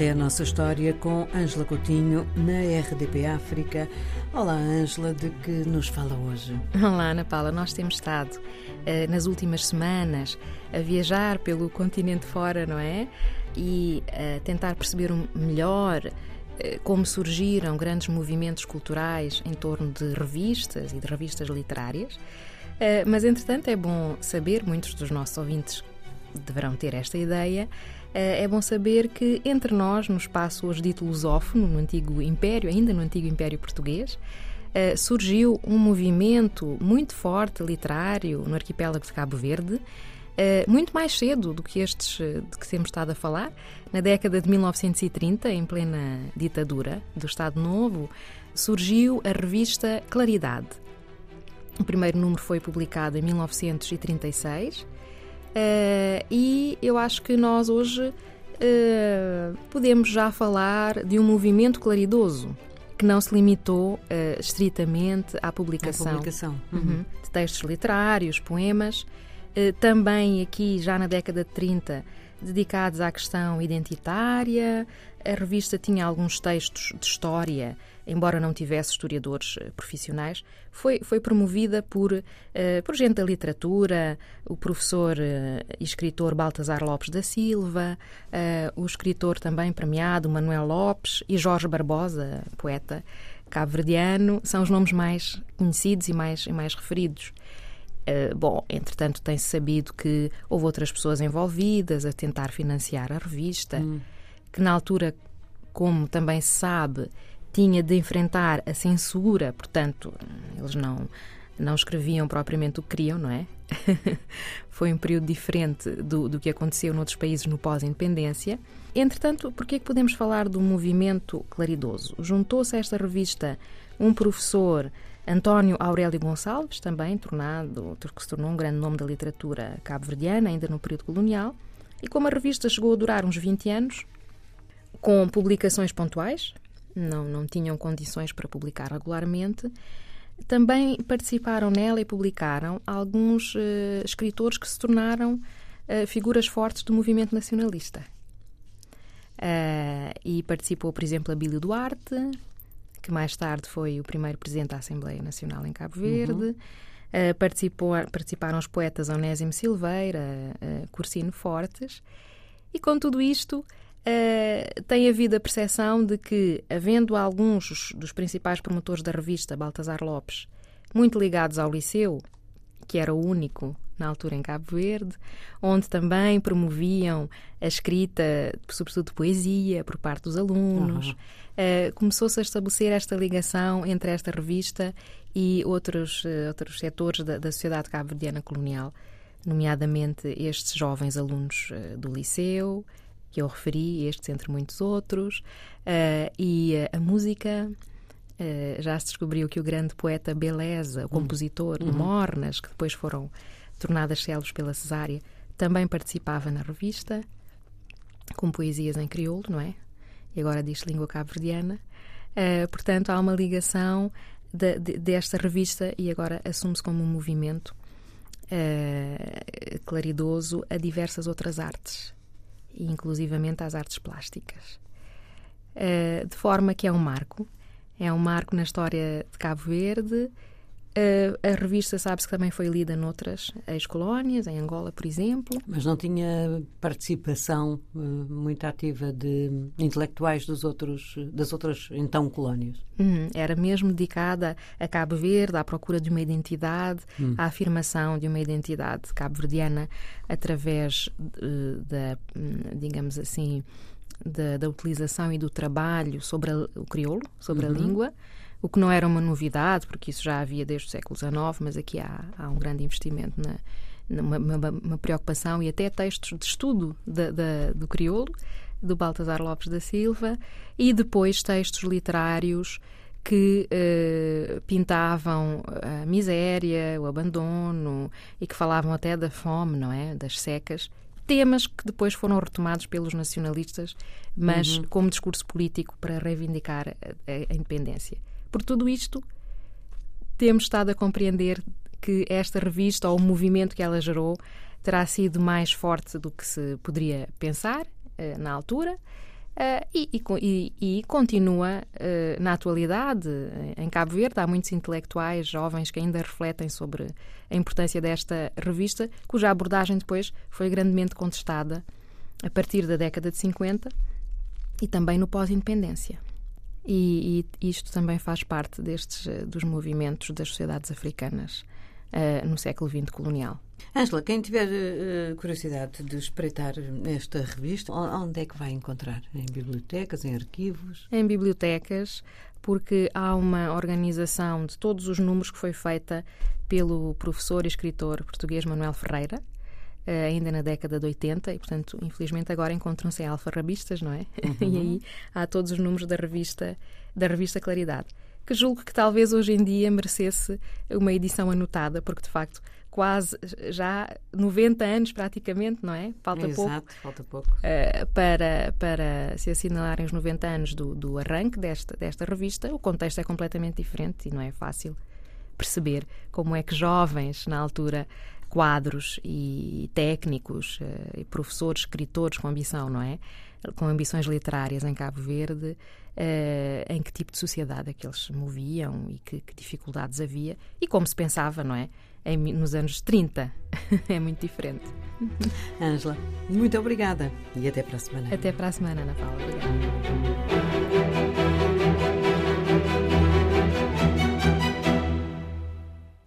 É a nossa história com Ângela Coutinho na RDP África. Olá, Ângela, de que nos fala hoje? Olá, Ana Paula. Nós temos estado uh, nas últimas semanas a viajar pelo continente fora, não é? E a uh, tentar perceber melhor uh, como surgiram grandes movimentos culturais em torno de revistas e de revistas literárias. Mas, entretanto, é bom saber, muitos dos nossos ouvintes deverão ter esta ideia, eh, é bom saber que entre nós, no espaço hoje dito lusófono, no antigo Império, ainda no antigo Império Português, eh, surgiu um movimento muito forte literário no arquipélago de Cabo Verde, eh, muito mais cedo do que estes de que temos estado a falar, na década de 1930, em plena ditadura do Estado Novo, surgiu a revista Claridade. O primeiro número foi publicado em 1936 Uh, e eu acho que nós hoje uh, podemos já falar de um movimento claridoso que não se limitou uh, estritamente à publicação, à publicação. Uhum. Uhum. de textos literários, poemas. Também aqui, já na década de 30, dedicados à questão identitária. A revista tinha alguns textos de história embora não tivesse historiadores eh, profissionais, foi, foi promovida por, uh, por gente da literatura, o professor e escritor Baltasar Lopes da Silva, o escritor também premiado Manuel Lopes e Jorge Barbosa, poeta cabo-verdiano, são os nomes mais conhecidos e mais, e mais referidos. Uh, bom, entretanto, tem-se sabido que houve outras pessoas envolvidas a tentar financiar a revista, hum. que na altura, como também se sabe, tinha de enfrentar a censura, portanto, eles não não escreviam propriamente o que queriam, não é? Foi um período diferente do, do que aconteceu noutros países no pós-independência. Entretanto, por que é que podemos falar do movimento claridoso? Juntou-se a esta revista um professor, António Aurélio Gonçalves, também tornado, que se tornou um grande nome da literatura cabo-verdiana, ainda no período colonial, e como a revista chegou a durar uns 20 anos, com publicações pontuais, não, não tinham condições para publicar regularmente. Também participaram nela e publicaram alguns uh, escritores que se tornaram uh, figuras fortes do movimento nacionalista. Uh, e participou, por exemplo, Abílio Duarte, que mais tarde foi o primeiro presidente da Assembleia Nacional em Cabo Verde. Uhum. Uh, participou, participaram os poetas Onésimo Silveira, uh, Cursino Fortes. E com tudo isto, Uh, tem havido a percepção de que, havendo alguns dos principais promotores da revista, Baltasar Lopes, muito ligados ao Liceu, que era o único na altura em Cabo Verde, onde também promoviam a escrita, sobretudo de poesia, por parte dos alunos. Uhum. Uh, Começou-se a estabelecer esta ligação entre esta revista e outros, uh, outros setores da, da sociedade cabo-verdiana colonial, nomeadamente estes jovens alunos do Liceu, que eu referi, estes entre muitos outros, uh, e uh, a música. Uh, já se descobriu que o grande poeta Beleza, o hum. compositor uhum. de Mornas, que depois foram tornadas célebres pela Cesária, também participava na revista, com poesias em crioulo, não é? E agora diz língua cabo-verdiana. portanto, há uma ligação de, de, desta revista e agora assume-se como um movimento claridoso a diversas outras artes inclusivamente às artes plásticas. Uh, de forma que é um marco, é um marco na história de Cabo Verde. A revista sabe-se que também foi lida noutras ex-colónias, em Angola, por exemplo. Mas não tinha participação uh, muito ativa de intelectuais dos outros, das outras, então, colónias? Uhum. Era mesmo dedicada a Cabo Verde, à procura de uma identidade, uhum. à afirmação de uma identidade cabo-verdiana através da, digamos assim, da, da, utilização e do trabalho sobre a, o crioulo, sobre uhum. a língua o que não era uma novidade, porque isso já havia desde o século XIX, mas aqui há, há um grande investimento na, numa uma, uma preocupação e até textos de estudo da, da, do crioulo, do Baltasar Lopes da Silva, e depois textos literários que eh, pintavam a miséria, o abandono e que falavam até da fome, não é? Das secas. Temas que depois foram retomados pelos nacionalistas, mas uhum. como discurso político para reivindicar a, a independência. Por tudo isto, temos estado a compreender que esta revista, ou o movimento que ela gerou, terá sido mais forte do que se poderia pensar eh, na altura. Uh, e, e, e, continua uh, na atualidade. Em Cabo Verde há muitos intelectuais jovens que ainda refletem sobre a importância desta revista, cuja abordagem depois foi grandemente contestada a partir da década de 50 e também no pós-independência. E, e, isto também faz parte destes dos movimentos das sociedades africanas uh, no século XX colonial. Ângela, quem tiver uh, curiosidade de espreitar esta revista, onde é que vai encontrar? Em bibliotecas, em arquivos? Em bibliotecas, porque há uma organização de todos os números que foi feita pelo professor e escritor português Manuel Ferreira, ainda na década de 80, e portanto, infelizmente, agora encontram-se em alfarrabistas, não é? Uhum. e aí há todos os números da revista, da revista Claridade, que julgo que talvez hoje em dia merecesse uma edição anotada, porque de facto quase já 90 anos praticamente, não é? Falta Exato, pouco. falta pouco. Uh, para, para se assinalarem os 90 anos do, do arranque desta, desta revista, o contexto é completamente diferente e não é fácil perceber como é que jovens, na altura, quadros e técnicos, uh, e professores, escritores com ambição, não é? Com ambições literárias em Cabo Verde, uh, em que tipo de sociedade é que eles se moviam e que, que dificuldades havia e como se pensava, não é? em, nos anos 30. é muito diferente. Ângela, muito obrigada e até para a semana. Até para a semana, Ana Paula. Obrigada.